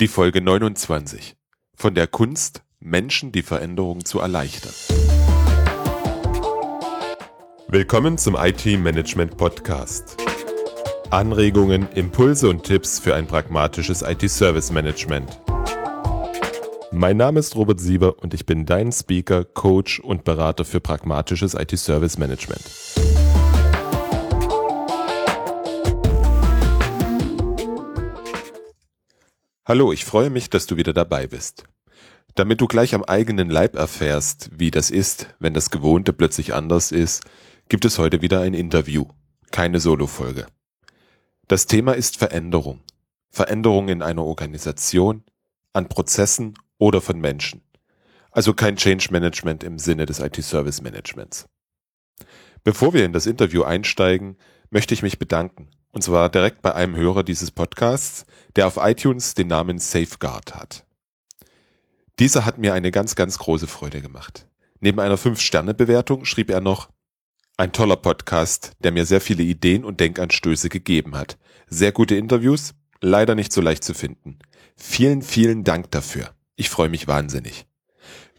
Die Folge 29. Von der Kunst, Menschen die Veränderung zu erleichtern. Willkommen zum IT-Management Podcast. Anregungen, Impulse und Tipps für ein pragmatisches IT-Service-Management. Mein Name ist Robert Sieber und ich bin dein Speaker, Coach und Berater für pragmatisches IT-Service-Management. Hallo, ich freue mich, dass du wieder dabei bist. Damit du gleich am eigenen Leib erfährst, wie das ist, wenn das Gewohnte plötzlich anders ist, gibt es heute wieder ein Interview, keine Solo-Folge. Das Thema ist Veränderung. Veränderung in einer Organisation, an Prozessen oder von Menschen. Also kein Change Management im Sinne des IT-Service Managements. Bevor wir in das Interview einsteigen, möchte ich mich bedanken und zwar direkt bei einem Hörer dieses Podcasts, der auf iTunes den Namen Safeguard hat. Dieser hat mir eine ganz, ganz große Freude gemacht. Neben einer 5-Sterne-Bewertung schrieb er noch, ein toller Podcast, der mir sehr viele Ideen und Denkanstöße gegeben hat. Sehr gute Interviews, leider nicht so leicht zu finden. Vielen, vielen Dank dafür. Ich freue mich wahnsinnig.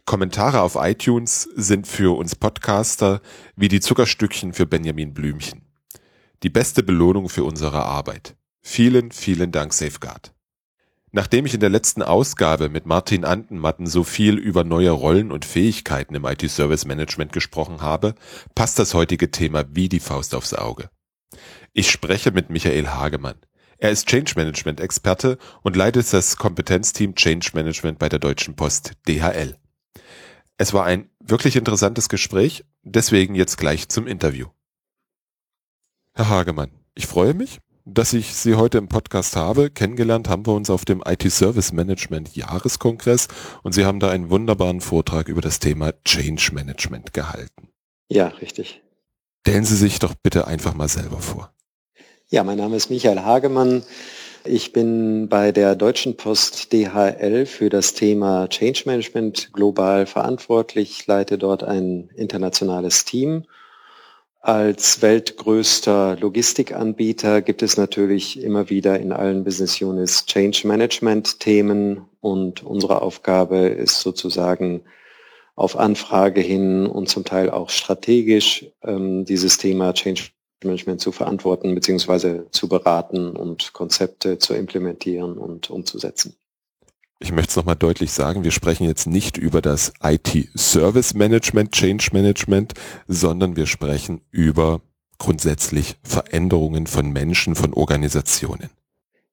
Kommentare auf iTunes sind für uns Podcaster wie die Zuckerstückchen für Benjamin Blümchen die beste Belohnung für unsere Arbeit. Vielen, vielen Dank, Safeguard. Nachdem ich in der letzten Ausgabe mit Martin Antenmatten so viel über neue Rollen und Fähigkeiten im IT-Service Management gesprochen habe, passt das heutige Thema wie die Faust aufs Auge. Ich spreche mit Michael Hagemann. Er ist Change Management Experte und leitet das Kompetenzteam Change Management bei der Deutschen Post DHL. Es war ein wirklich interessantes Gespräch, deswegen jetzt gleich zum Interview. Herr Hagemann, ich freue mich, dass ich Sie heute im Podcast habe. Kennengelernt haben wir uns auf dem IT Service Management Jahreskongress und Sie haben da einen wunderbaren Vortrag über das Thema Change Management gehalten. Ja, richtig. Stellen Sie sich doch bitte einfach mal selber vor. Ja, mein Name ist Michael Hagemann. Ich bin bei der Deutschen Post DHL für das Thema Change Management global verantwortlich, leite dort ein internationales Team als weltgrößter Logistikanbieter gibt es natürlich immer wieder in allen Business Units Change Management Themen und unsere Aufgabe ist sozusagen auf Anfrage hin und zum Teil auch strategisch ähm, dieses Thema Change Management zu verantworten bzw. zu beraten und Konzepte zu implementieren und umzusetzen ich möchte es nochmal deutlich sagen, wir sprechen jetzt nicht über das IT-Service Management, Change Management, sondern wir sprechen über grundsätzlich Veränderungen von Menschen, von Organisationen.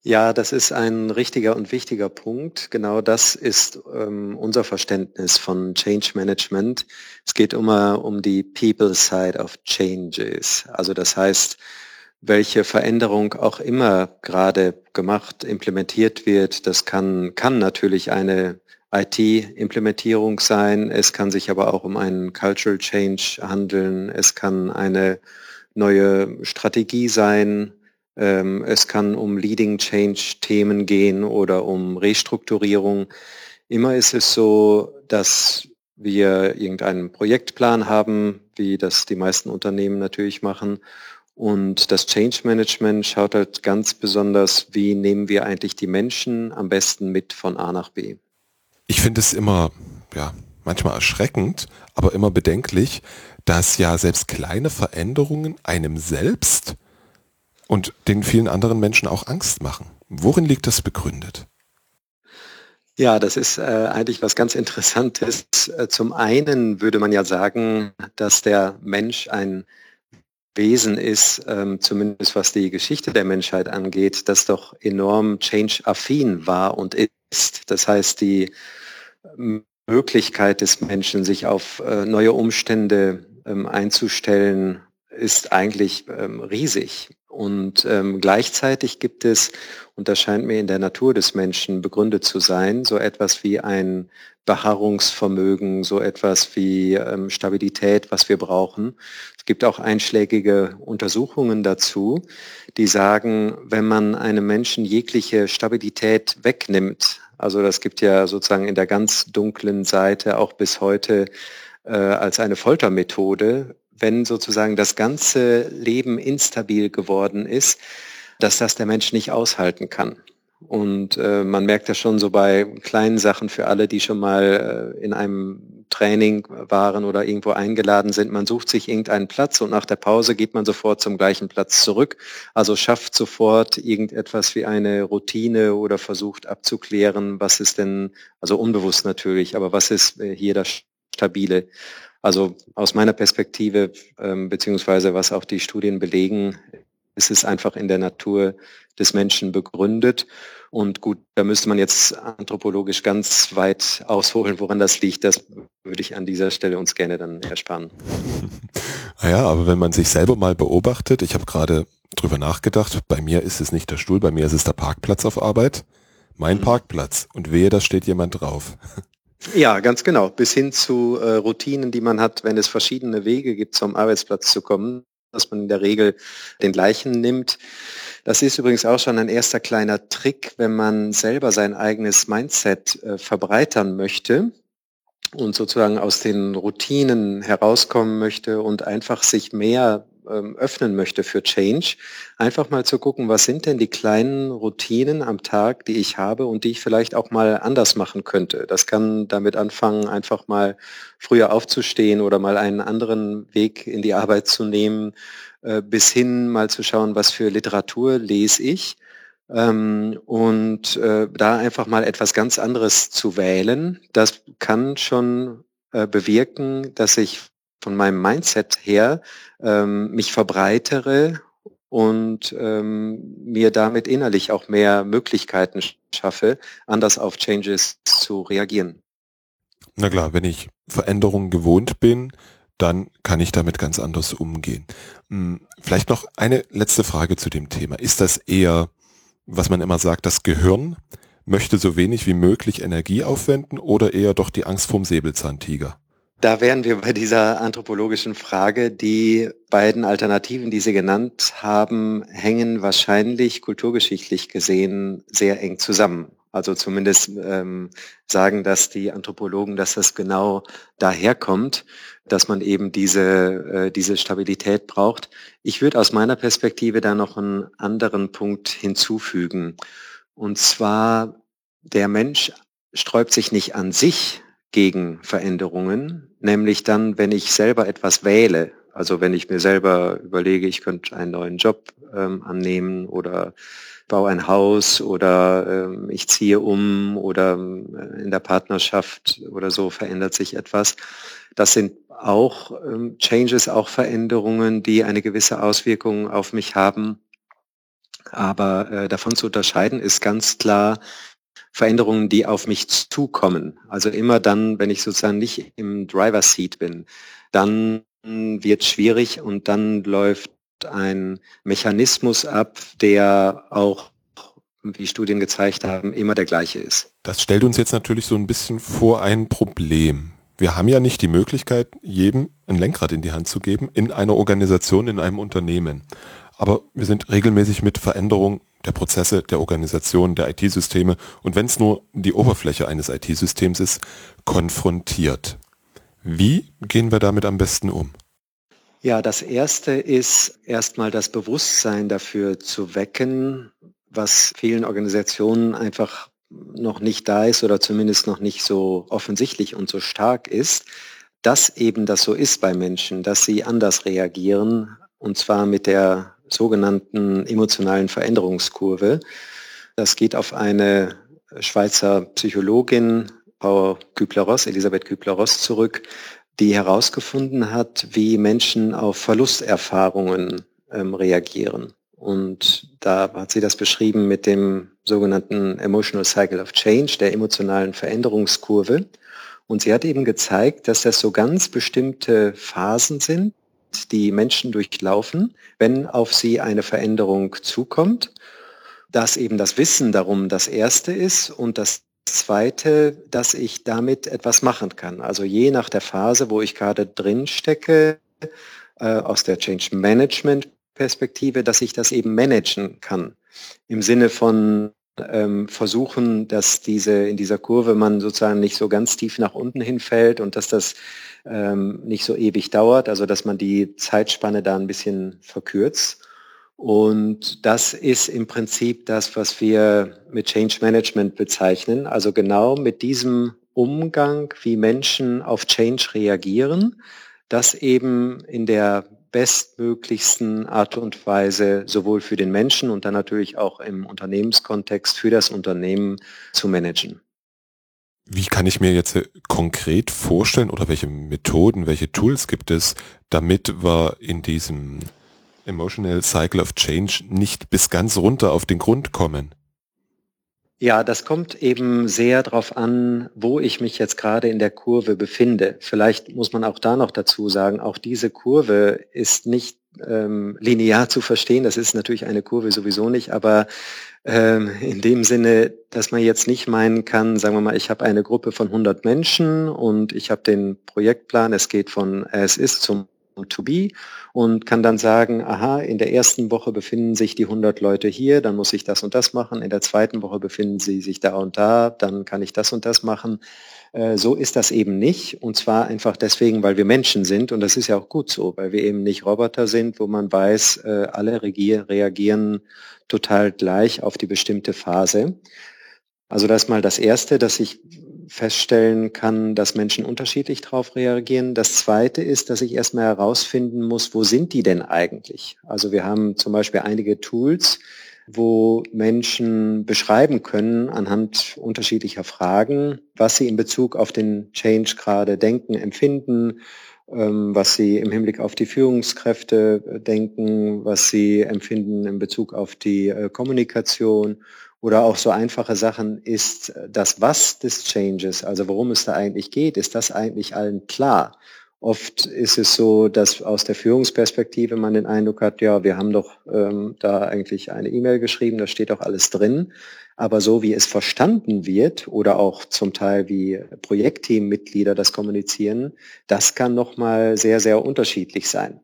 Ja, das ist ein richtiger und wichtiger Punkt. Genau das ist ähm, unser Verständnis von Change Management. Es geht immer um die People Side of Changes. Also das heißt, welche Veränderung auch immer gerade gemacht, implementiert wird. Das kann, kann natürlich eine IT-Implementierung sein. Es kann sich aber auch um einen Cultural Change handeln. Es kann eine neue Strategie sein. Ähm, es kann um Leading Change-Themen gehen oder um Restrukturierung. Immer ist es so, dass wir irgendeinen Projektplan haben, wie das die meisten Unternehmen natürlich machen. Und das Change Management schaut halt ganz besonders, wie nehmen wir eigentlich die Menschen am besten mit von A nach B. Ich finde es immer, ja, manchmal erschreckend, aber immer bedenklich, dass ja selbst kleine Veränderungen einem selbst und den vielen anderen Menschen auch Angst machen. Worin liegt das begründet? Ja, das ist äh, eigentlich was ganz Interessantes. Äh, zum einen würde man ja sagen, dass der Mensch ein Wesen ist, ähm, zumindest was die Geschichte der Menschheit angeht, das doch enorm change-affin war und ist. Das heißt, die Möglichkeit des Menschen, sich auf äh, neue Umstände ähm, einzustellen, ist eigentlich ähm, riesig. Und ähm, gleichzeitig gibt es, und das scheint mir in der Natur des Menschen begründet zu sein, so etwas wie ein Beharrungsvermögen, so etwas wie ähm, Stabilität, was wir brauchen. Es gibt auch einschlägige Untersuchungen dazu, die sagen, wenn man einem Menschen jegliche Stabilität wegnimmt, also das gibt ja sozusagen in der ganz dunklen Seite auch bis heute äh, als eine Foltermethode, wenn sozusagen das ganze Leben instabil geworden ist, dass das der Mensch nicht aushalten kann. Und äh, man merkt ja schon so bei kleinen Sachen für alle, die schon mal äh, in einem Training waren oder irgendwo eingeladen sind, man sucht sich irgendeinen Platz und nach der Pause geht man sofort zum gleichen Platz zurück. Also schafft sofort irgendetwas wie eine Routine oder versucht abzuklären, was ist denn, also unbewusst natürlich, aber was ist äh, hier das Stabile. Also aus meiner Perspektive, ähm, beziehungsweise was auch die Studien belegen, ist es einfach in der Natur des Menschen begründet. Und gut, da müsste man jetzt anthropologisch ganz weit ausholen, woran das liegt. Das würde ich an dieser Stelle uns gerne dann ersparen. Naja, aber wenn man sich selber mal beobachtet, ich habe gerade drüber nachgedacht, bei mir ist es nicht der Stuhl, bei mir ist es der Parkplatz auf Arbeit. Mein mhm. Parkplatz. Und wehe, da steht jemand drauf. Ja, ganz genau. Bis hin zu äh, Routinen, die man hat, wenn es verschiedene Wege gibt, zum Arbeitsplatz zu kommen, dass man in der Regel den gleichen nimmt. Das ist übrigens auch schon ein erster kleiner Trick, wenn man selber sein eigenes Mindset äh, verbreitern möchte und sozusagen aus den Routinen herauskommen möchte und einfach sich mehr ähm, öffnen möchte für Change, einfach mal zu gucken, was sind denn die kleinen Routinen am Tag, die ich habe und die ich vielleicht auch mal anders machen könnte. Das kann damit anfangen, einfach mal früher aufzustehen oder mal einen anderen Weg in die Arbeit zu nehmen, äh, bis hin mal zu schauen, was für Literatur lese ich. Ähm, und äh, da einfach mal etwas ganz anderes zu wählen, das kann schon äh, bewirken, dass ich von meinem Mindset her ähm, mich verbreitere und ähm, mir damit innerlich auch mehr Möglichkeiten schaffe, anders auf Changes zu reagieren. Na klar, wenn ich Veränderungen gewohnt bin, dann kann ich damit ganz anders umgehen. Hm, vielleicht noch eine letzte Frage zu dem Thema. Ist das eher, was man immer sagt, das Gehirn möchte so wenig wie möglich Energie aufwenden oder eher doch die Angst vorm Säbelzahntiger? Da wären wir bei dieser anthropologischen Frage. Die beiden Alternativen, die Sie genannt haben, hängen wahrscheinlich kulturgeschichtlich gesehen sehr eng zusammen. Also zumindest ähm, sagen das die Anthropologen, dass das genau daherkommt, dass man eben diese, äh, diese Stabilität braucht. Ich würde aus meiner Perspektive da noch einen anderen Punkt hinzufügen. Und zwar, der Mensch sträubt sich nicht an sich gegen Veränderungen, nämlich dann, wenn ich selber etwas wähle. Also wenn ich mir selber überlege, ich könnte einen neuen Job ähm, annehmen oder baue ein Haus oder ähm, ich ziehe um oder äh, in der Partnerschaft oder so verändert sich etwas. Das sind auch ähm, Changes, auch Veränderungen, die eine gewisse Auswirkung auf mich haben. Aber äh, davon zu unterscheiden ist ganz klar, Veränderungen, die auf mich zukommen. Also immer dann, wenn ich sozusagen nicht im Driver Seat bin, dann wird schwierig und dann läuft ein Mechanismus ab, der auch, wie Studien gezeigt haben, immer der gleiche ist. Das stellt uns jetzt natürlich so ein bisschen vor ein Problem. Wir haben ja nicht die Möglichkeit, jedem ein Lenkrad in die Hand zu geben in einer Organisation, in einem Unternehmen. Aber wir sind regelmäßig mit Veränderungen der Prozesse, der Organisation, der IT-Systeme und wenn es nur die Oberfläche eines IT-Systems ist, konfrontiert. Wie gehen wir damit am besten um? Ja, das Erste ist erstmal das Bewusstsein dafür zu wecken, was vielen Organisationen einfach noch nicht da ist oder zumindest noch nicht so offensichtlich und so stark ist, dass eben das so ist bei Menschen, dass sie anders reagieren und zwar mit der sogenannten emotionalen Veränderungskurve. Das geht auf eine Schweizer Psychologin, Frau Kübler-Ross, Elisabeth Kübler-Ross zurück, die herausgefunden hat, wie Menschen auf Verlusterfahrungen ähm, reagieren. Und da hat sie das beschrieben mit dem sogenannten Emotional Cycle of Change, der emotionalen Veränderungskurve. Und sie hat eben gezeigt, dass das so ganz bestimmte Phasen sind, die Menschen durchlaufen, wenn auf sie eine Veränderung zukommt, dass eben das Wissen darum das Erste ist und das Zweite, dass ich damit etwas machen kann. Also je nach der Phase, wo ich gerade drin stecke, äh, aus der Change Management Perspektive, dass ich das eben managen kann. Im Sinne von ähm, versuchen, dass diese in dieser Kurve man sozusagen nicht so ganz tief nach unten hinfällt und dass das ähm, nicht so ewig dauert, also dass man die Zeitspanne da ein bisschen verkürzt. Und das ist im Prinzip das, was wir mit Change Management bezeichnen. Also genau mit diesem Umgang, wie Menschen auf Change reagieren, das eben in der bestmöglichsten Art und Weise sowohl für den Menschen und dann natürlich auch im Unternehmenskontext für das Unternehmen zu managen. Wie kann ich mir jetzt konkret vorstellen oder welche Methoden, welche Tools gibt es, damit wir in diesem Emotional Cycle of Change nicht bis ganz runter auf den Grund kommen? Ja, das kommt eben sehr darauf an, wo ich mich jetzt gerade in der Kurve befinde. Vielleicht muss man auch da noch dazu sagen, auch diese Kurve ist nicht ähm, linear zu verstehen. Das ist natürlich eine Kurve sowieso nicht, aber ähm, in dem Sinne, dass man jetzt nicht meinen kann, sagen wir mal, ich habe eine Gruppe von 100 Menschen und ich habe den Projektplan, es geht von es ist zum to be und kann dann sagen, aha, in der ersten Woche befinden sich die 100 Leute hier, dann muss ich das und das machen, in der zweiten Woche befinden sie sich da und da, dann kann ich das und das machen. Äh, so ist das eben nicht und zwar einfach deswegen, weil wir Menschen sind und das ist ja auch gut so, weil wir eben nicht Roboter sind, wo man weiß, äh, alle reagieren total gleich auf die bestimmte Phase. Also das ist mal das Erste, dass ich feststellen kann, dass Menschen unterschiedlich darauf reagieren. Das Zweite ist, dass ich erstmal herausfinden muss, wo sind die denn eigentlich? Also wir haben zum Beispiel einige Tools, wo Menschen beschreiben können anhand unterschiedlicher Fragen, was sie in Bezug auf den Change gerade denken, empfinden, ähm, was sie im Hinblick auf die Führungskräfte denken, was sie empfinden in Bezug auf die äh, Kommunikation oder auch so einfache Sachen, ist das Was des Changes, also worum es da eigentlich geht, ist das eigentlich allen klar? Oft ist es so, dass aus der Führungsperspektive man den Eindruck hat, ja, wir haben doch ähm, da eigentlich eine E-Mail geschrieben, da steht doch alles drin. Aber so wie es verstanden wird oder auch zum Teil wie Projektteammitglieder das kommunizieren, das kann nochmal sehr, sehr unterschiedlich sein.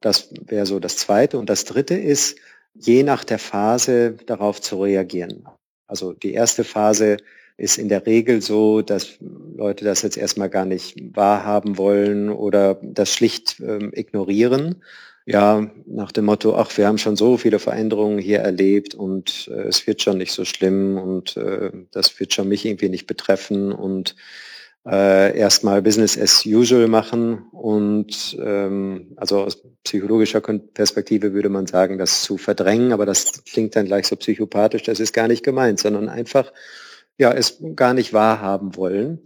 Das wäre so das Zweite. Und das Dritte ist, je nach der Phase darauf zu reagieren. Also die erste Phase ist in der Regel so, dass Leute das jetzt erstmal gar nicht wahrhaben wollen oder das schlicht ähm, ignorieren. Ja, nach dem Motto, ach, wir haben schon so viele Veränderungen hier erlebt und äh, es wird schon nicht so schlimm und äh, das wird schon mich irgendwie nicht betreffen und äh, erstmal Business as usual machen und ähm, also aus psychologischer Perspektive würde man sagen, das zu verdrängen, aber das klingt dann gleich so psychopathisch, das ist gar nicht gemeint, sondern einfach ja es gar nicht wahrhaben wollen.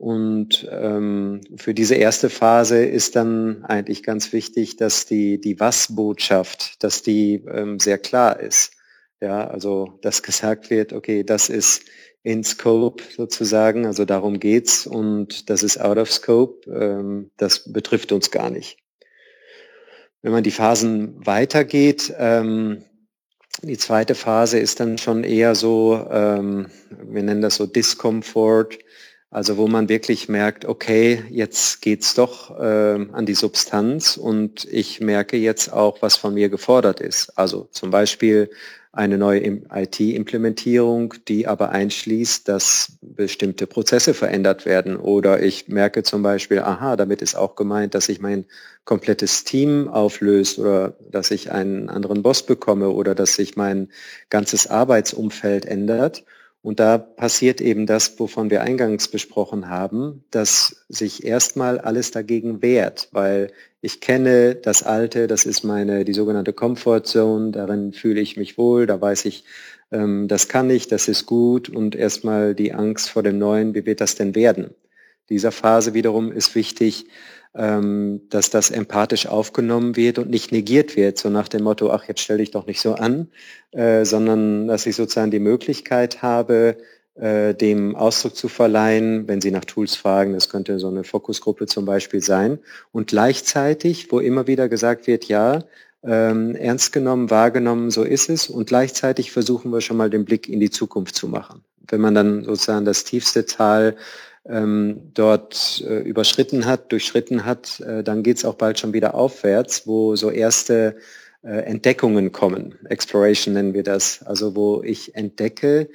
Und ähm, für diese erste Phase ist dann eigentlich ganz wichtig, dass die, die Was-Botschaft, dass die ähm, sehr klar ist. Ja, also dass gesagt wird, okay, das ist in Scope sozusagen, also darum geht's. Und das ist out of Scope, ähm, das betrifft uns gar nicht. Wenn man die Phasen weitergeht, ähm, die zweite Phase ist dann schon eher so, ähm, wir nennen das so Discomfort, also wo man wirklich merkt, okay, jetzt geht's doch äh, an die Substanz. Und ich merke jetzt auch, was von mir gefordert ist. Also zum Beispiel eine neue IT-Implementierung, die aber einschließt, dass bestimmte Prozesse verändert werden. Oder ich merke zum Beispiel, aha, damit ist auch gemeint, dass sich mein komplettes Team auflöst oder dass ich einen anderen Boss bekomme oder dass sich mein ganzes Arbeitsumfeld ändert. Und da passiert eben das, wovon wir eingangs besprochen haben, dass sich erstmal alles dagegen wehrt, weil ich kenne das Alte, das ist meine, die sogenannte Comfort Zone, darin fühle ich mich wohl, da weiß ich, ähm, das kann ich, das ist gut. Und erstmal die Angst vor dem Neuen, wie wird das denn werden? Dieser Phase wiederum ist wichtig, ähm, dass das empathisch aufgenommen wird und nicht negiert wird, so nach dem Motto, ach, jetzt stell dich doch nicht so an, äh, sondern dass ich sozusagen die Möglichkeit habe, äh, dem Ausdruck zu verleihen, wenn Sie nach Tools fragen, das könnte so eine Fokusgruppe zum Beispiel sein. Und gleichzeitig, wo immer wieder gesagt wird, ja, ähm, ernst genommen, wahrgenommen, so ist es. Und gleichzeitig versuchen wir schon mal den Blick in die Zukunft zu machen. Wenn man dann sozusagen das tiefste Tal ähm, dort äh, überschritten hat, durchschritten hat, äh, dann geht es auch bald schon wieder aufwärts, wo so erste äh, Entdeckungen kommen. Exploration nennen wir das. Also wo ich entdecke,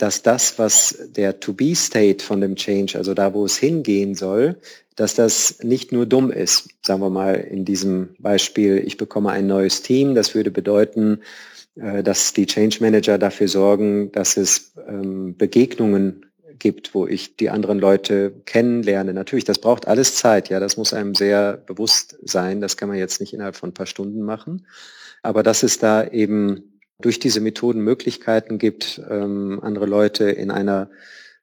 dass das, was der To-Be-State von dem Change, also da, wo es hingehen soll, dass das nicht nur dumm ist. Sagen wir mal in diesem Beispiel, ich bekomme ein neues Team. Das würde bedeuten, äh, dass die Change Manager dafür sorgen, dass es ähm, Begegnungen gibt, wo ich die anderen Leute kennenlerne. Natürlich, das braucht alles Zeit. Ja, das muss einem sehr bewusst sein. Das kann man jetzt nicht innerhalb von ein paar Stunden machen. Aber dass es da eben durch diese Methoden Möglichkeiten gibt, ähm, andere Leute in einer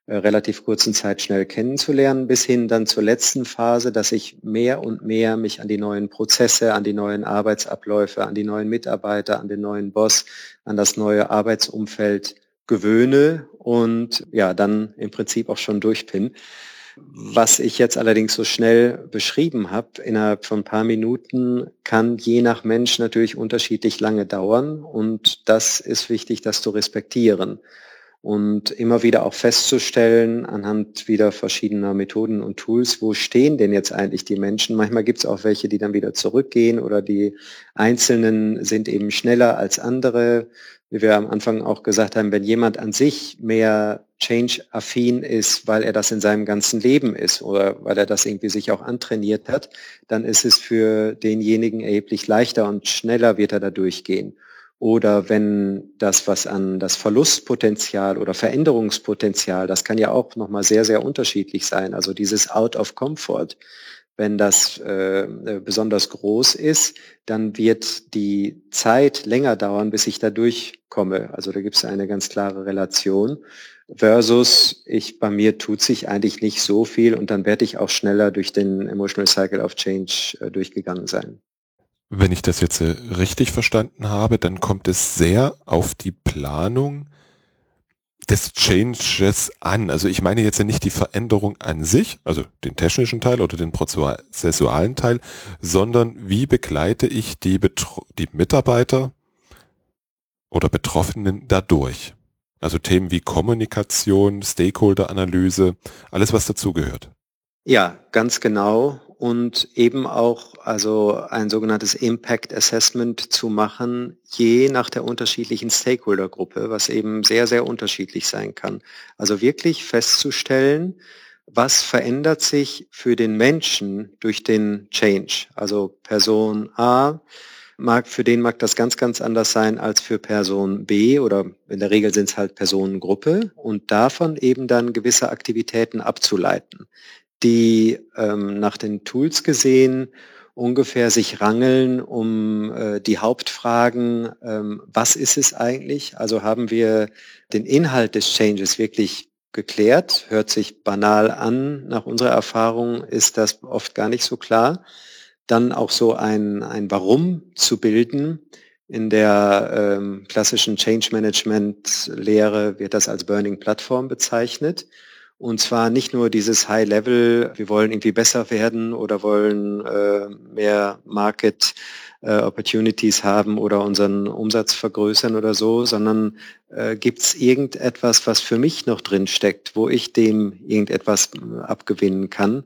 äh, relativ kurzen Zeit schnell kennenzulernen, bis hin dann zur letzten Phase, dass ich mehr und mehr mich an die neuen Prozesse, an die neuen Arbeitsabläufe, an die neuen Mitarbeiter, an den neuen Boss, an das neue Arbeitsumfeld gewöhne und ja, dann im Prinzip auch schon durch bin. Was ich jetzt allerdings so schnell beschrieben habe, innerhalb von ein paar Minuten, kann je nach Mensch natürlich unterschiedlich lange dauern. Und das ist wichtig, das zu respektieren und immer wieder auch festzustellen anhand wieder verschiedener Methoden und Tools, wo stehen denn jetzt eigentlich die Menschen. Manchmal gibt es auch welche, die dann wieder zurückgehen oder die Einzelnen sind eben schneller als andere. Wie wir am Anfang auch gesagt haben, wenn jemand an sich mehr Change-affin ist, weil er das in seinem ganzen Leben ist oder weil er das irgendwie sich auch antrainiert hat, dann ist es für denjenigen erheblich leichter und schneller wird er da durchgehen oder wenn das, was an das Verlustpotenzial oder Veränderungspotenzial, das kann ja auch nochmal sehr, sehr unterschiedlich sein. Also dieses Out of Comfort, wenn das äh, besonders groß ist, dann wird die Zeit länger dauern, bis ich da durchkomme. Also da gibt es eine ganz klare Relation. Versus, ich, bei mir tut sich eigentlich nicht so viel und dann werde ich auch schneller durch den Emotional Cycle of Change äh, durchgegangen sein. Wenn ich das jetzt äh, richtig verstanden habe, dann kommt es sehr auf die Planung des Changes an. Also ich meine jetzt nicht die Veränderung an sich, also den technischen Teil oder den prozessualen Teil, sondern wie begleite ich die, Betro die Mitarbeiter oder Betroffenen dadurch. Also Themen wie Kommunikation, Stakeholder-Analyse, alles was dazugehört. Ja, ganz genau und eben auch also ein sogenanntes Impact Assessment zu machen, je nach der unterschiedlichen Stakeholdergruppe, was eben sehr, sehr unterschiedlich sein kann. Also wirklich festzustellen, was verändert sich für den Menschen durch den Change. Also Person A mag, für den mag das ganz, ganz anders sein als für Person B oder in der Regel sind es halt Personengruppe und davon eben dann gewisse Aktivitäten abzuleiten die ähm, nach den Tools gesehen ungefähr sich rangeln um äh, die Hauptfragen, ähm, was ist es eigentlich? Also haben wir den Inhalt des Changes wirklich geklärt? Hört sich banal an. Nach unserer Erfahrung ist das oft gar nicht so klar. Dann auch so ein, ein Warum zu bilden. In der ähm, klassischen Change Management Lehre wird das als Burning Plattform bezeichnet. Und zwar nicht nur dieses High Level, wir wollen irgendwie besser werden oder wollen äh, mehr Market äh, Opportunities haben oder unseren Umsatz vergrößern oder so, sondern äh, gibt es irgendetwas, was für mich noch drin steckt, wo ich dem irgendetwas äh, abgewinnen kann.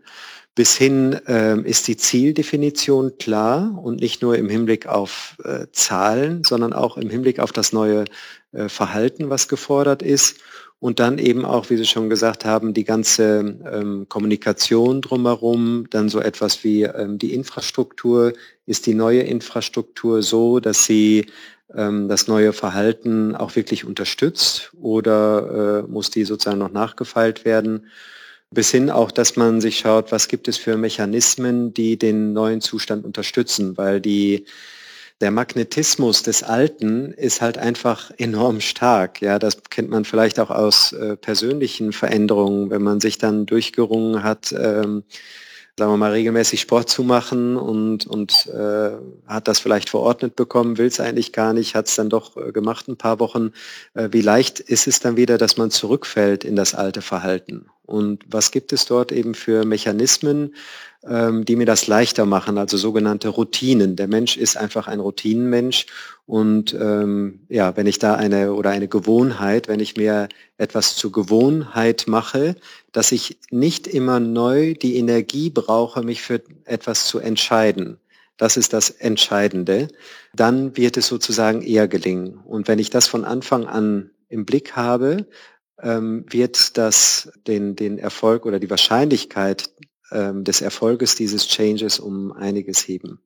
Bis hin äh, ist die Zieldefinition klar und nicht nur im Hinblick auf äh, Zahlen, sondern auch im Hinblick auf das neue äh, Verhalten, was gefordert ist und dann eben auch, wie Sie schon gesagt haben, die ganze ähm, Kommunikation drumherum, dann so etwas wie ähm, die Infrastruktur. Ist die neue Infrastruktur so, dass sie ähm, das neue Verhalten auch wirklich unterstützt oder äh, muss die sozusagen noch nachgefeilt werden? Bis hin auch, dass man sich schaut, was gibt es für Mechanismen, die den neuen Zustand unterstützen, weil die der Magnetismus des Alten ist halt einfach enorm stark. Ja, das kennt man vielleicht auch aus äh, persönlichen Veränderungen, wenn man sich dann durchgerungen hat, ähm, sagen wir mal, regelmäßig Sport zu machen und, und äh, hat das vielleicht verordnet bekommen, will es eigentlich gar nicht, hat es dann doch äh, gemacht ein paar Wochen. Äh, wie leicht ist es dann wieder, dass man zurückfällt in das alte Verhalten? Und was gibt es dort eben für Mechanismen, ähm, die mir das leichter machen, also sogenannte Routinen. Der Mensch ist einfach ein Routinenmensch und ähm, ja, wenn ich da eine oder eine Gewohnheit, wenn ich mir etwas zur Gewohnheit mache, dass ich nicht immer neu die Energie brauche, mich für etwas zu entscheiden. Das ist das Entscheidende. Dann wird es sozusagen eher gelingen. Und wenn ich das von Anfang an im Blick habe, ähm, wird das den, den Erfolg oder die Wahrscheinlichkeit ähm, des Erfolges dieses Changes um einiges heben.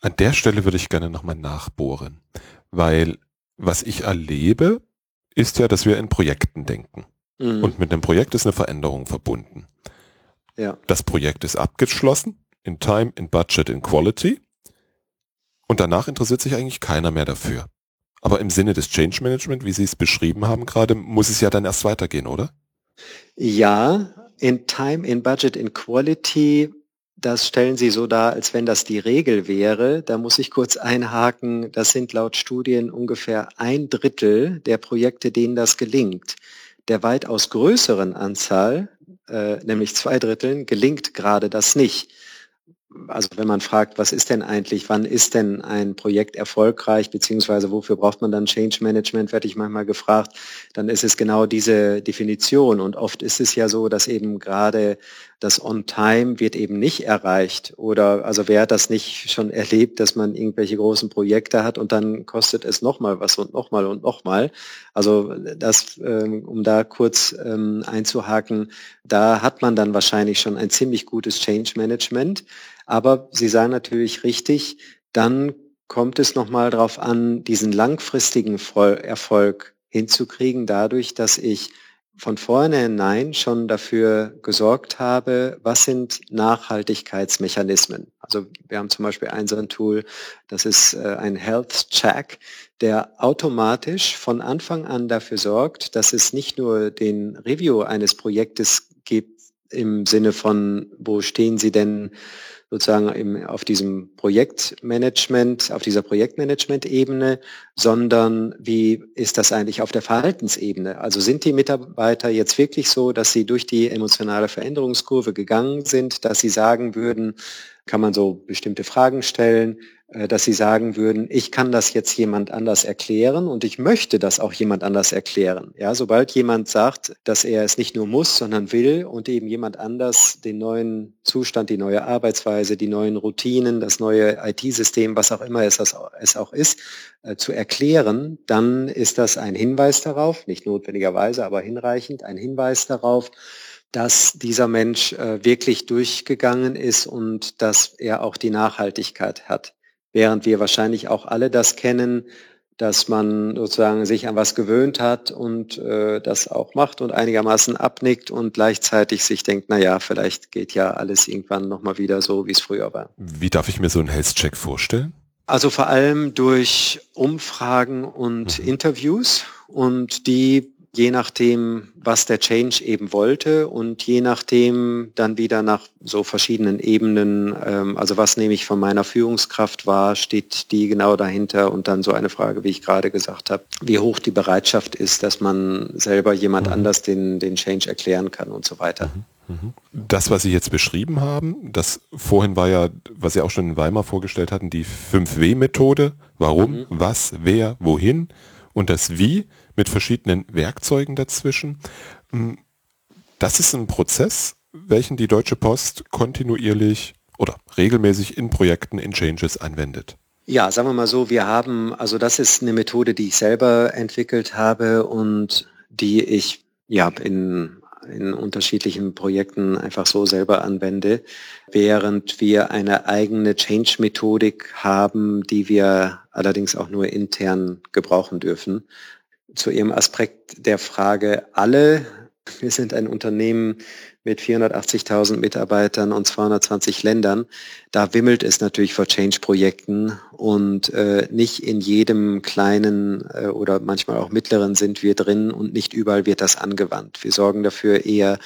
An der Stelle würde ich gerne nochmal nachbohren, weil was ich erlebe, ist ja, dass wir in Projekten denken. Mhm. Und mit einem Projekt ist eine Veränderung verbunden. Ja. Das Projekt ist abgeschlossen, in Time, in Budget, in Quality. Und danach interessiert sich eigentlich keiner mehr dafür. Aber im Sinne des Change Management, wie Sie es beschrieben haben gerade, muss es ja dann erst weitergehen, oder? Ja, in Time, in Budget, in Quality, das stellen Sie so dar, als wenn das die Regel wäre. Da muss ich kurz einhaken, das sind laut Studien ungefähr ein Drittel der Projekte, denen das gelingt. Der weitaus größeren Anzahl, äh, nämlich zwei Dritteln, gelingt gerade das nicht also wenn man fragt, was ist denn eigentlich, wann ist denn ein Projekt erfolgreich, beziehungsweise wofür braucht man dann Change Management, werde ich manchmal gefragt, dann ist es genau diese Definition. Und oft ist es ja so, dass eben gerade das On-Time wird eben nicht erreicht. Oder also wer hat das nicht schon erlebt, dass man irgendwelche großen Projekte hat und dann kostet es nochmal was und nochmal und nochmal. Also das, ähm, um da kurz ähm, einzuhaken, da hat man dann wahrscheinlich schon ein ziemlich gutes Change Management. Aber Sie sagen natürlich richtig, dann kommt es nochmal darauf an, diesen langfristigen Erfolg hinzukriegen, dadurch, dass ich von vornherein schon dafür gesorgt habe, was sind Nachhaltigkeitsmechanismen. Also wir haben zum Beispiel ein so ein Tool, das ist äh, ein Health Check, der automatisch von Anfang an dafür sorgt, dass es nicht nur den Review eines Projektes gibt im Sinne von, wo stehen Sie denn sozusagen im, auf diesem Projektmanagement, auf dieser Projektmanagement-Ebene, sondern wie ist das eigentlich auf der Verhaltensebene? Also sind die Mitarbeiter jetzt wirklich so, dass sie durch die emotionale Veränderungskurve gegangen sind, dass sie sagen würden, kann man so bestimmte Fragen stellen, dass Sie sagen würden, ich kann das jetzt jemand anders erklären und ich möchte das auch jemand anders erklären. Ja, sobald jemand sagt, dass er es nicht nur muss, sondern will und eben jemand anders den neuen Zustand, die neue Arbeitsweise, die neuen Routinen, das neue IT-System, was auch immer es, es auch ist, äh, zu erklären, dann ist das ein Hinweis darauf, nicht notwendigerweise, aber hinreichend, ein Hinweis darauf, dass dieser Mensch äh, wirklich durchgegangen ist und dass er auch die Nachhaltigkeit hat während wir wahrscheinlich auch alle das kennen, dass man sozusagen sich an was gewöhnt hat und äh, das auch macht und einigermaßen abnickt und gleichzeitig sich denkt, na ja, vielleicht geht ja alles irgendwann nochmal wieder so, wie es früher war. Wie darf ich mir so einen Health-Check vorstellen? Also vor allem durch Umfragen und mhm. Interviews und die je nachdem, was der Change eben wollte und je nachdem dann wieder nach so verschiedenen Ebenen, ähm, also was nehme ich von meiner Führungskraft wahr, steht die genau dahinter und dann so eine Frage, wie ich gerade gesagt habe, wie hoch die Bereitschaft ist, dass man selber jemand mhm. anders den, den Change erklären kann und so weiter. Mhm. mhm. Das, was Sie jetzt beschrieben haben, das vorhin war ja, was Sie auch schon in Weimar vorgestellt hatten, die 5W-Methode. Warum, mhm. was, wer, wohin und das Wie mit verschiedenen Werkzeugen dazwischen. Hm, das ist ein Prozess, welchen die Deutsche Post kontinuierlich oder regelmäßig in Projekten, in Changes anwendet. Ja, sagen wir mal so, wir haben, also das ist eine Methode, die ich selber entwickelt habe und die ich ja in, in unterschiedlichen Projekten einfach so selber anwende, während wir eine eigene Change-Methodik haben, die wir allerdings auch nur intern gebrauchen dürfen zu Ihrem Aspekt der Frage alle. Wir sind ein Unternehmen mit 480.000 Mitarbeitern und 220 Ländern. Da wimmelt es natürlich vor Change-Projekten und äh, nicht in jedem kleinen äh, oder manchmal auch mittleren sind wir drin und nicht überall wird das angewandt. Wir sorgen dafür eher,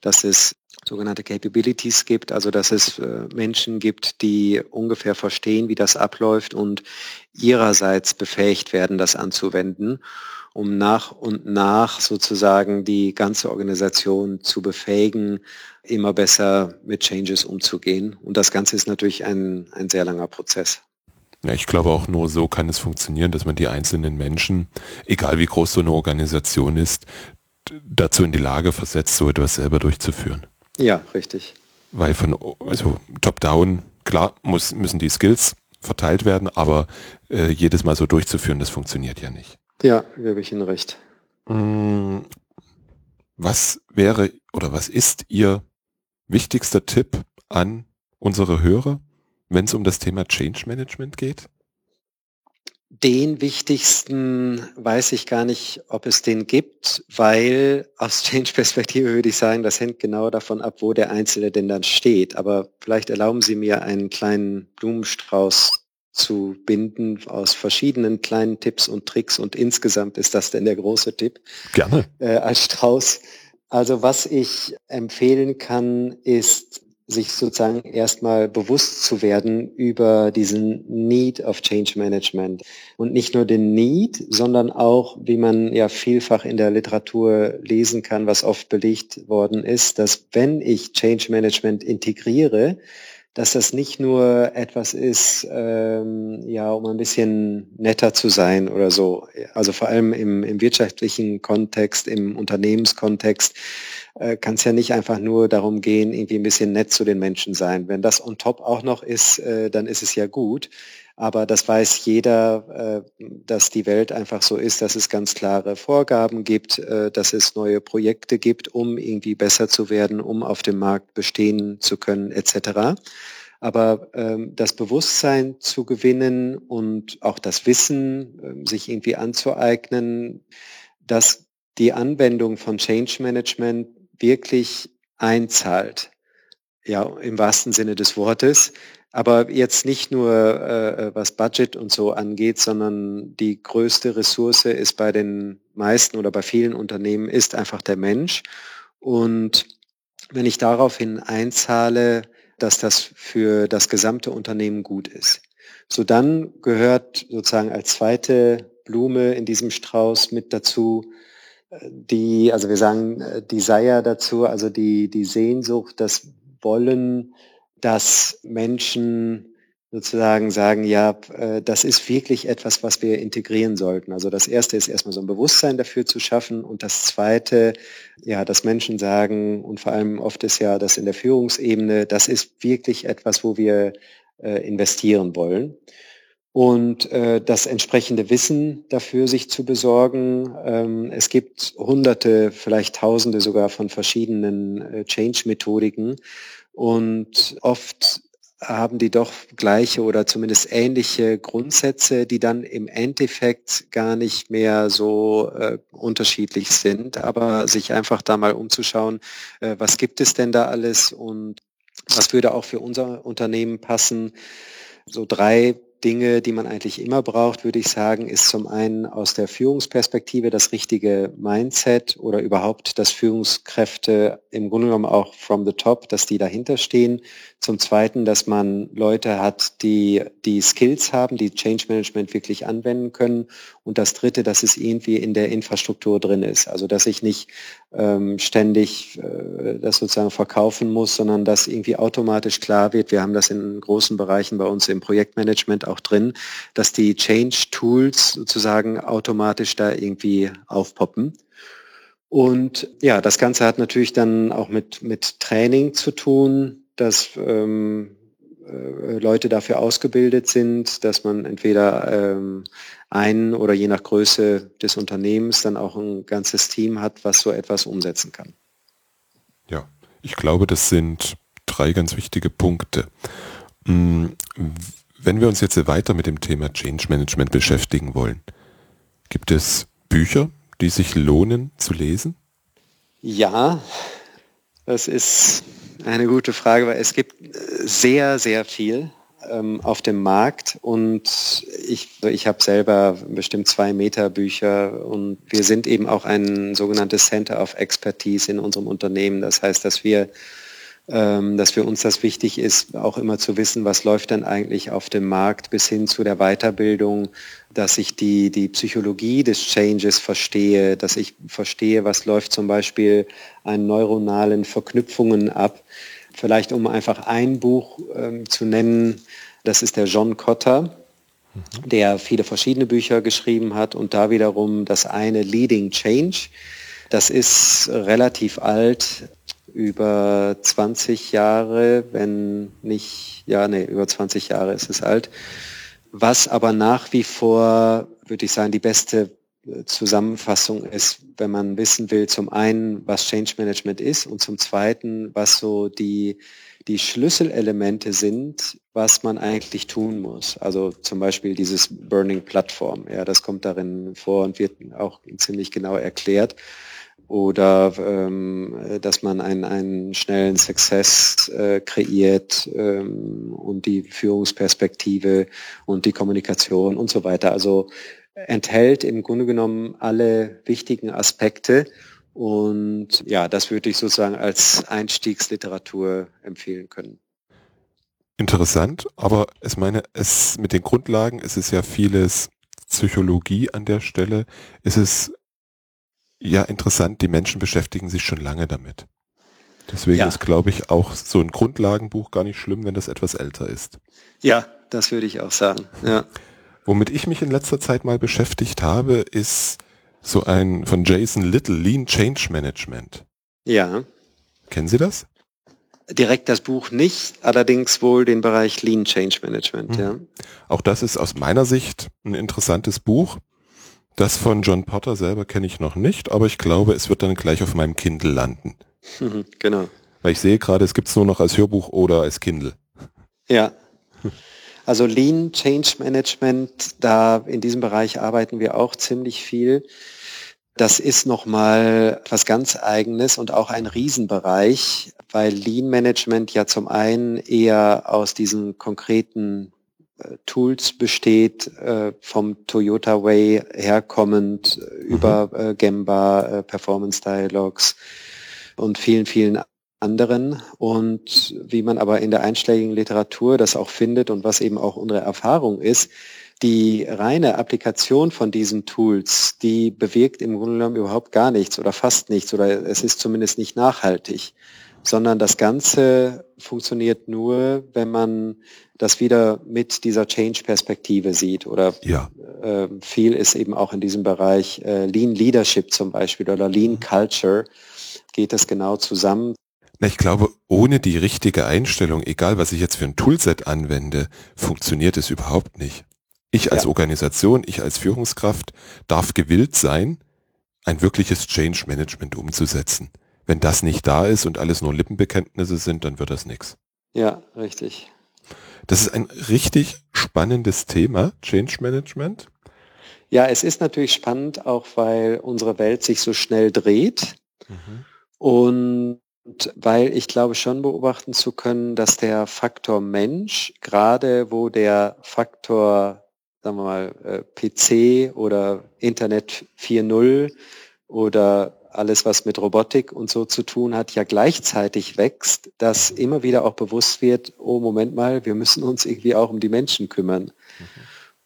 dass es sogenannte Capabilities gibt, also dass es äh, Menschen gibt, die ungefähr verstehen, wie das abläuft und ihrerseits befähigt werden, das anzuwenden um nach und nach sozusagen die ganze Organisation zu befähigen, immer besser mit Changes umzugehen. Und das Ganze ist natürlich ein, ein sehr langer Prozess. Ja, ich glaube auch nur so kann es funktionieren, dass man die einzelnen Menschen, egal wie groß so eine Organisation ist, dazu in die Lage versetzt, so etwas selber durchzuführen. Ja, richtig. Weil von also top-down, klar, muss, müssen die Skills verteilt werden, aber äh, jedes Mal so durchzuführen, das funktioniert ja nicht. Ja, gebe ich Ihnen recht. Mm, Was wäre oder was ist Ihr wichtigster Tipp an unsere Hörer, wenn es um das Thema Change Management geht? Den wichtigsten weiß ich gar nicht, ob es den gibt, weil aus Change-Perspektive würde ich sagen, das hängt genau davon ab, wo der Einzelne denn dann steht. Aber vielleicht erlauben Sie mir einen kleinen Blumenstrauß zu binden aus verschiedenen kleinen Tipps und Tricks und insgesamt ist das denn der große Tipp. Gerne. Äh, als Strauß. Also was ich empfehlen kann, ist sich sozusagen erstmal bewusst zu werden über diesen Need of Change Management. Und nicht nur den Need, sondern auch, wie man ja vielfach in der Literatur lesen kann, was oft belegt worden ist, dass wenn ich Change Management integriere, dass das nicht nur etwas ist, ähm, ja, um ein bisschen netter zu sein oder so. Also vor allem im, im wirtschaftlichen Kontext, im Unternehmenskontext äh, kann es ja nicht einfach nur darum gehen, irgendwie ein bisschen nett zu den Menschen sein. Wenn das on top auch noch ist, äh, dann ist es ja gut. Aber das weiß jeder, äh, dass die Welt einfach so ist, dass es ganz klare Vorgaben gibt, äh, dass es neue Projekte gibt, um irgendwie besser zu werden, um auf dem Markt bestehen zu können, etc. Aber ähm, das Bewusstsein zu gewinnen und auch das Wissen, ähm, sich irgendwie anzueignen, dass die Anwendung von Change Management wirklich einzahlt. Ja, im wahrsten Sinne des Wortes. Aber jetzt nicht nur äh, was Budget und so angeht, sondern die größte Ressource ist bei den meisten oder bei vielen Unternehmen ist einfach der Mensch. Und wenn ich daraufhin einzahle, dass das für das gesamte Unternehmen gut ist. So dann gehört sozusagen als zweite Blume in diesem Strauß mit dazu, äh, die, also wir sagen äh, Desire dazu, also die, die Sehnsucht, das Wollen, dass Menschen sozusagen sagen, ja, äh, das ist wirklich etwas, was wir integrieren sollten. Also das erste ist erstmal so ein Bewusstsein dafür zu schaffen und das zweite, ja, dass Menschen sagen und vor allem oft ist ja das in der Führungsebene, das ist wirklich etwas, wo wir äh, investieren wollen. Und äh, das entsprechende Wissen dafür sich zu besorgen. Ähm, es gibt hunderte, vielleicht tausende sogar von verschiedenen äh, Change-Methodiken. Und oft haben die doch gleiche oder zumindest ähnliche Grundsätze, die dann im Endeffekt gar nicht mehr so äh, unterschiedlich sind, aber sich einfach da mal umzuschauen, äh, was gibt es denn da alles und was würde auch für unser Unternehmen passen. So drei Dinge, die man eigentlich immer braucht, würde ich sagen, ist zum einen aus der Führungsperspektive das richtige Mindset oder überhaupt, dass Führungskräfte im Grunde genommen auch from the top, dass die dahinter stehen. Zum Zweiten, dass man Leute hat, die die Skills haben, die Change Management wirklich anwenden können. Und das Dritte, dass es irgendwie in der Infrastruktur drin ist. Also dass ich nicht ähm, ständig äh, das sozusagen verkaufen muss, sondern dass irgendwie automatisch klar wird, wir haben das in großen Bereichen bei uns im Projektmanagement auch drin, dass die Change Tools sozusagen automatisch da irgendwie aufpoppen. Und ja, das Ganze hat natürlich dann auch mit, mit Training zu tun, dass ähm, äh, Leute dafür ausgebildet sind, dass man entweder ähm, einen oder je nach Größe des Unternehmens dann auch ein ganzes Team hat, was so etwas umsetzen kann. Ja, ich glaube, das sind drei ganz wichtige Punkte. Mm, wenn wir uns jetzt weiter mit dem Thema Change Management beschäftigen wollen, gibt es Bücher, die sich lohnen zu lesen? Ja, das ist eine gute Frage, weil es gibt sehr, sehr viel ähm, auf dem Markt und ich, ich habe selber bestimmt zwei Meter Bücher und wir sind eben auch ein sogenanntes Center of Expertise in unserem Unternehmen. Das heißt, dass wir dass für uns das wichtig ist, auch immer zu wissen, was läuft denn eigentlich auf dem Markt bis hin zu der Weiterbildung, dass ich die, die Psychologie des Changes verstehe, dass ich verstehe, was läuft zum Beispiel an neuronalen Verknüpfungen ab. Vielleicht um einfach ein Buch ähm, zu nennen, das ist der John Cotter, mhm. der viele verschiedene Bücher geschrieben hat und da wiederum das eine Leading Change. Das ist relativ alt, über 20 Jahre, wenn nicht, ja, nee, über 20 Jahre ist es alt. Was aber nach wie vor, würde ich sagen, die beste Zusammenfassung ist, wenn man wissen will, zum einen, was Change Management ist und zum zweiten, was so die, die Schlüsselelemente sind, was man eigentlich tun muss. Also zum Beispiel dieses Burning Plattform, ja, das kommt darin vor und wird auch ziemlich genau erklärt. Oder ähm, dass man einen, einen schnellen Success äh, kreiert ähm, und die Führungsperspektive und die Kommunikation und so weiter. Also enthält im Grunde genommen alle wichtigen Aspekte. Und ja, das würde ich sozusagen als Einstiegsliteratur empfehlen können. Interessant, aber ich meine, es mit den Grundlagen ist es ja vieles Psychologie an der Stelle. Es ist ja interessant, die Menschen beschäftigen sich schon lange damit. Deswegen ja. ist, glaube ich, auch so ein Grundlagenbuch gar nicht schlimm, wenn das etwas älter ist. Ja, das würde ich auch sagen. Ja. Womit ich mich in letzter Zeit mal beschäftigt habe, ist so ein von Jason Little Lean Change Management. Ja. Kennen Sie das? Direkt das Buch nicht, allerdings wohl den Bereich Lean Change Management, mhm. ja. Auch das ist aus meiner Sicht ein interessantes Buch. Das von John Potter selber kenne ich noch nicht, aber ich glaube, es wird dann gleich auf meinem Kindle landen. genau. Weil ich sehe gerade, es gibt es nur noch als Hörbuch oder als Kindle. Ja, also Lean Change Management, da in diesem Bereich arbeiten wir auch ziemlich viel. Das ist nochmal was ganz eigenes und auch ein Riesenbereich, weil Lean Management ja zum einen eher aus diesen konkreten Tools besteht, äh, vom Toyota Way herkommend mhm. über äh, Gemba, Performance Dialogs und vielen, vielen anderen und wie man aber in der einschlägigen Literatur das auch findet und was eben auch unsere Erfahrung ist, die reine Applikation von diesen Tools, die bewirkt im Grunde genommen überhaupt gar nichts oder fast nichts oder es ist zumindest nicht nachhaltig, sondern das Ganze funktioniert nur, wenn man das wieder mit dieser Change-Perspektive sieht oder ja. äh, viel ist eben auch in diesem Bereich äh, Lean Leadership zum Beispiel oder Lean Culture geht das genau zusammen. Na, ich glaube, ohne die richtige Einstellung, egal was ich jetzt für ein Toolset anwende, funktioniert es überhaupt nicht. Ich als ja. Organisation, ich als Führungskraft darf gewillt sein, ein wirkliches Change Management umzusetzen. Wenn das nicht da ist und alles nur Lippenbekenntnisse sind, dann wird das nichts. Ja, richtig. Das ist ein richtig spannendes Thema, Change Management. Ja, es ist natürlich spannend, auch weil unsere Welt sich so schnell dreht. Mhm. Und weil ich glaube schon beobachten zu können, dass der Faktor Mensch, gerade wo der Faktor, sagen wir mal, äh, PC oder Internet 4.0 oder alles, was mit Robotik und so zu tun hat, ja gleichzeitig wächst, dass immer wieder auch bewusst wird, oh Moment mal, wir müssen uns irgendwie auch um die Menschen kümmern. Mhm.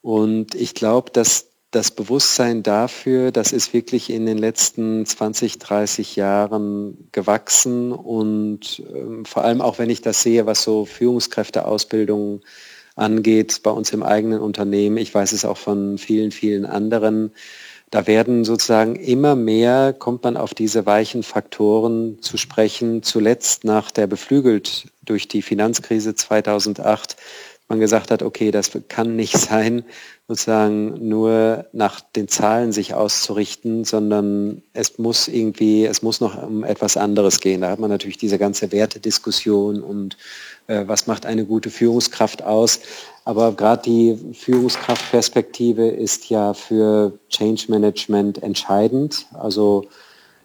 Und ich glaube, dass das Bewusstsein dafür, das ist wirklich in den letzten 20, 30 Jahren gewachsen und ähm, vor allem auch wenn ich das sehe, was so Führungskräfteausbildung angeht bei uns im eigenen Unternehmen, ich weiß es auch von vielen, vielen anderen, da werden sozusagen immer mehr, kommt man auf diese weichen Faktoren zu sprechen, zuletzt nach der beflügelt durch die Finanzkrise 2008 man gesagt hat, okay, das kann nicht sein, sozusagen nur nach den Zahlen sich auszurichten, sondern es muss irgendwie, es muss noch um etwas anderes gehen. Da hat man natürlich diese ganze Wertediskussion und äh, was macht eine gute Führungskraft aus. Aber gerade die Führungskraftperspektive ist ja für Change Management entscheidend. Also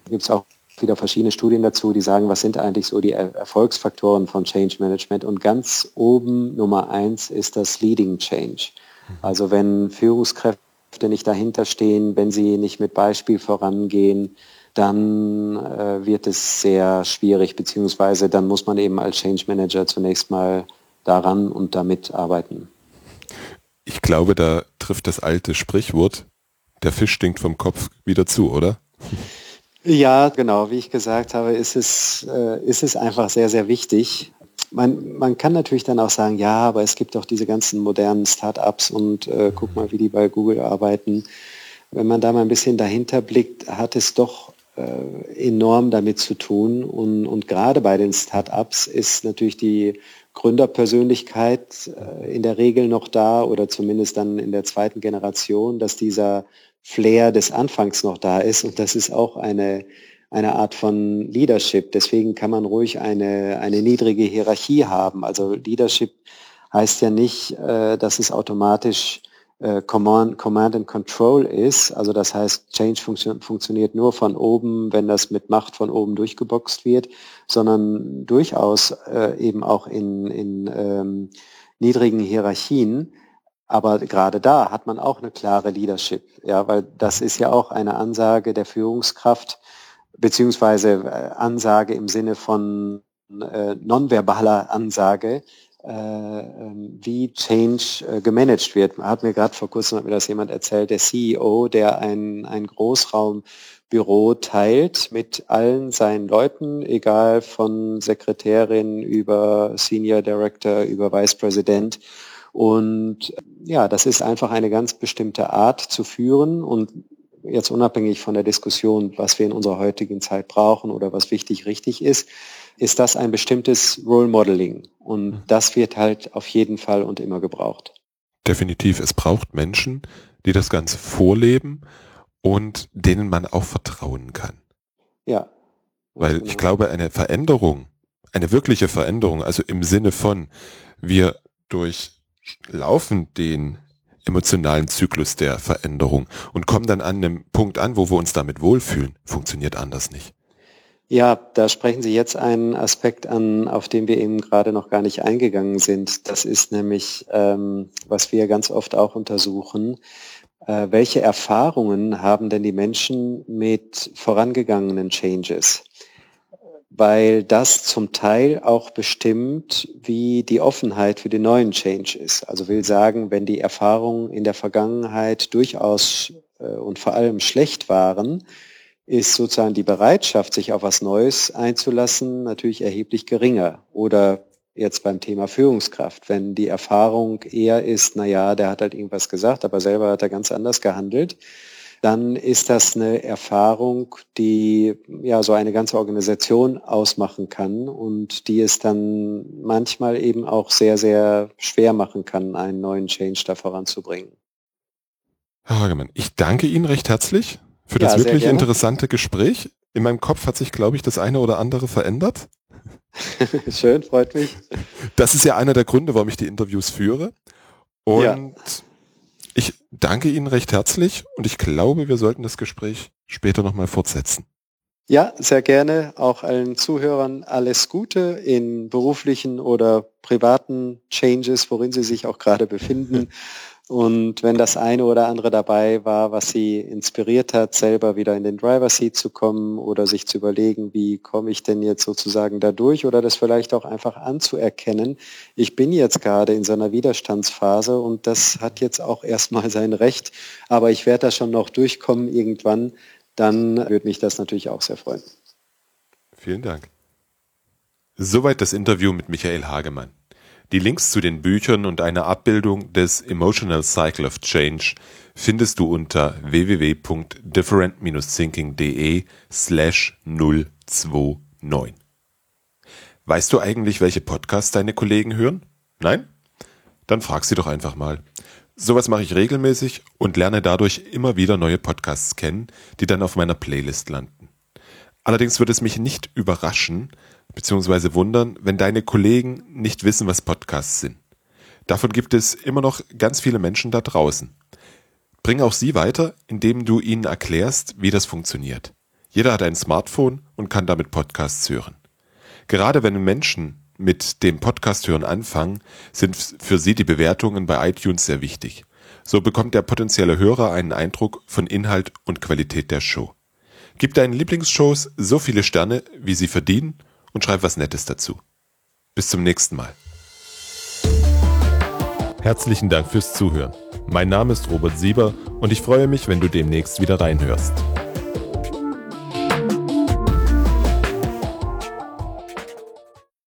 gibt es auch wieder verschiedene Studien dazu, die sagen, was sind eigentlich so die Erfolgsfaktoren von Change Management. Und ganz oben Nummer eins ist das Leading Change. Also wenn Führungskräfte nicht dahinter stehen, wenn sie nicht mit Beispiel vorangehen, dann äh, wird es sehr schwierig, beziehungsweise dann muss man eben als Change Manager zunächst mal daran und damit arbeiten. Ich glaube, da trifft das alte Sprichwort, der Fisch stinkt vom Kopf wieder zu, oder? Ja, genau. Wie ich gesagt habe, ist es, äh, ist es einfach sehr, sehr wichtig. Man, man kann natürlich dann auch sagen, ja, aber es gibt doch diese ganzen modernen Start-ups und äh, guck mal, wie die bei Google arbeiten. Wenn man da mal ein bisschen dahinter blickt, hat es doch äh, enorm damit zu tun. Und, und gerade bei den Start-ups ist natürlich die Gründerpersönlichkeit äh, in der Regel noch da oder zumindest dann in der zweiten Generation, dass dieser Flair des Anfangs noch da ist. Und das ist auch eine, eine Art von Leadership. Deswegen kann man ruhig eine, eine niedrige Hierarchie haben. Also Leadership heißt ja nicht, äh, dass es automatisch äh, Command, Command and Control ist. Also das heißt, Change funktio funktioniert nur von oben, wenn das mit Macht von oben durchgeboxt wird, sondern durchaus äh, eben auch in, in ähm, niedrigen Hierarchien. Aber gerade da hat man auch eine klare Leadership, ja, weil das ist ja auch eine Ansage der Führungskraft, beziehungsweise äh, Ansage im Sinne von äh, nonverbaler Ansage, äh, ähm, wie Change äh, gemanagt wird. Hat mir gerade vor kurzem hat mir das jemand erzählt, der CEO, der ein, ein Großraumbüro teilt mit allen seinen Leuten, egal von Sekretärin über Senior Director, über Vice President. Und ja, das ist einfach eine ganz bestimmte Art zu führen und jetzt unabhängig von der Diskussion, was wir in unserer heutigen Zeit brauchen oder was wichtig, richtig ist, ist das ein bestimmtes Role Modeling. Und mhm. das wird halt auf jeden Fall und immer gebraucht. Definitiv. Es braucht Menschen, die das Ganze vorleben und denen man auch vertrauen kann. Ja. Weil genau. ich glaube, eine Veränderung, eine wirkliche Veränderung, also im Sinne von, wir durchlaufen den emotionalen Zyklus der Veränderung und kommen dann an einem Punkt an, wo wir uns damit wohlfühlen, funktioniert anders nicht. Ja, da sprechen Sie jetzt einen Aspekt an, auf den wir eben gerade noch gar nicht eingegangen sind. Das ist nämlich, ähm, was wir ganz oft auch untersuchen. Äh, welche Erfahrungen haben denn die Menschen mit vorangegangenen Changes? Weil das zum Teil auch bestimmt, wie die Offenheit für den neuen Change ist. Also will sagen, wenn die Erfahrungen in der Vergangenheit durchaus äh, und vor allem schlecht waren, ist sozusagen die Bereitschaft, sich auf was Neues einzulassen, natürlich erheblich geringer. Oder jetzt beim Thema Führungskraft, wenn die Erfahrung eher ist, na ja, der hat halt irgendwas gesagt, aber selber hat er ganz anders gehandelt, dann ist das eine Erfahrung, die ja so eine ganze Organisation ausmachen kann und die es dann manchmal eben auch sehr, sehr schwer machen kann, einen neuen Change da voranzubringen. Herr Hagemann, ich danke Ihnen recht herzlich für das ja, wirklich interessante Gespräch. In meinem Kopf hat sich, glaube ich, das eine oder andere verändert. Schön, freut mich. Das ist ja einer der Gründe, warum ich die Interviews führe. Und ja. Ich danke Ihnen recht herzlich und ich glaube, wir sollten das Gespräch später nochmal fortsetzen. Ja, sehr gerne. Auch allen Zuhörern alles Gute in beruflichen oder privaten Changes, worin Sie sich auch gerade befinden. Und wenn das eine oder andere dabei war, was sie inspiriert hat, selber wieder in den Driver Seat zu kommen oder sich zu überlegen, wie komme ich denn jetzt sozusagen da durch oder das vielleicht auch einfach anzuerkennen. Ich bin jetzt gerade in so einer Widerstandsphase und das hat jetzt auch erstmal sein Recht, aber ich werde da schon noch durchkommen irgendwann, dann würde mich das natürlich auch sehr freuen. Vielen Dank. Soweit das Interview mit Michael Hagemann. Die Links zu den Büchern und eine Abbildung des Emotional Cycle of Change findest du unter www.different-thinking.de slash 029. Weißt du eigentlich, welche Podcasts deine Kollegen hören? Nein? Dann frag sie doch einfach mal. Sowas mache ich regelmäßig und lerne dadurch immer wieder neue Podcasts kennen, die dann auf meiner Playlist landen. Allerdings würde es mich nicht überraschen, beziehungsweise wundern, wenn deine Kollegen nicht wissen, was Podcasts sind. Davon gibt es immer noch ganz viele Menschen da draußen. Bring auch sie weiter, indem du ihnen erklärst, wie das funktioniert. Jeder hat ein Smartphone und kann damit Podcasts hören. Gerade wenn Menschen mit dem Podcast hören anfangen, sind für sie die Bewertungen bei iTunes sehr wichtig. So bekommt der potenzielle Hörer einen Eindruck von Inhalt und Qualität der Show. Gib deinen Lieblingsshows so viele Sterne, wie sie verdienen und schreib was Nettes dazu. Bis zum nächsten Mal. Herzlichen Dank fürs Zuhören. Mein Name ist Robert Sieber und ich freue mich, wenn du demnächst wieder reinhörst.